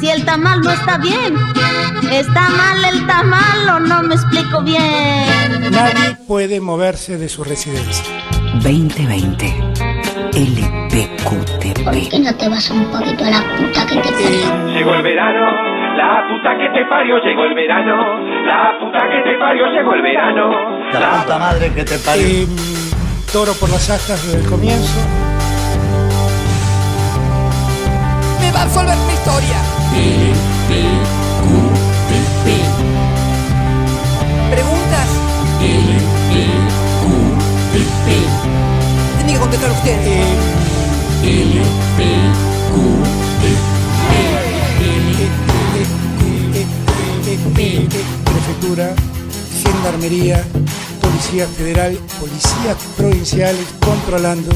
Si el tamal no está bien, está mal el tamal o no me explico bien. Nadie puede moverse de su residencia. 2020 LPQTP. ¿Por qué no te vas un poquito a la puta que te parió? Llegó el verano, la puta que te parió, llegó el verano, la puta que te parió, llegó el verano. La puta madre que te parió. Eh, toro por las astas desde el comienzo. Me va a absolver mi historia. Contestar usted. Eh, Prefectura, Gendarmería, Policía Federal, Policías Provinciales controlando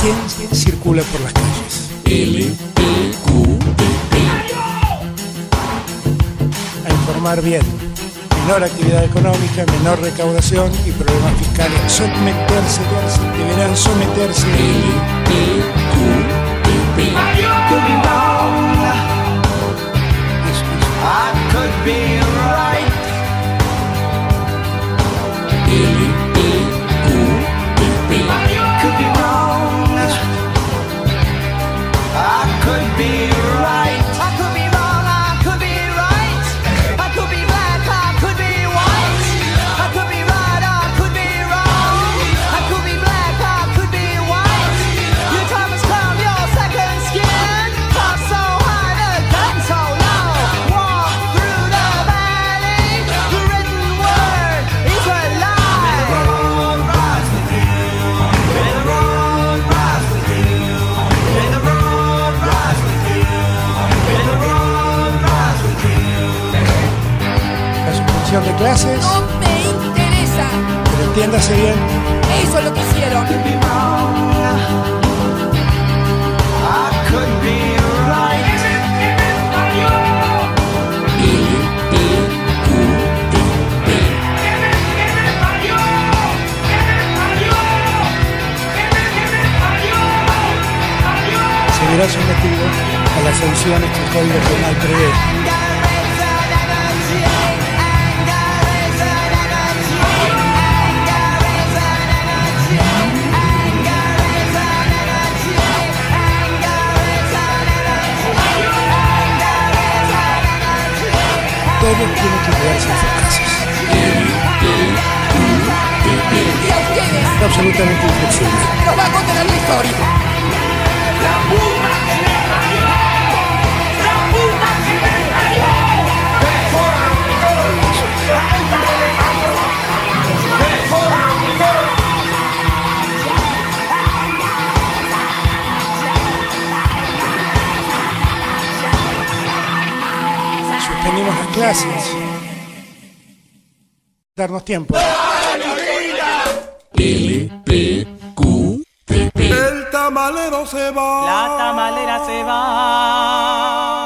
quién circula por las calles. A informar bien. Menor actividad económica, menor recaudación y problemas fiscales. Someterse, deberán someterse. Eso, eso. I de clases, No me interesa. pero entiéndase bien, Eso es lo que hicieron. seguirá sometido a las sanciones que el Código Penal prevé. Que sus absolutamente inflexible. nos va a contar la historia. Suspendimos las clases. Darnos tiempo. El tamalero se va. La tamalera se va.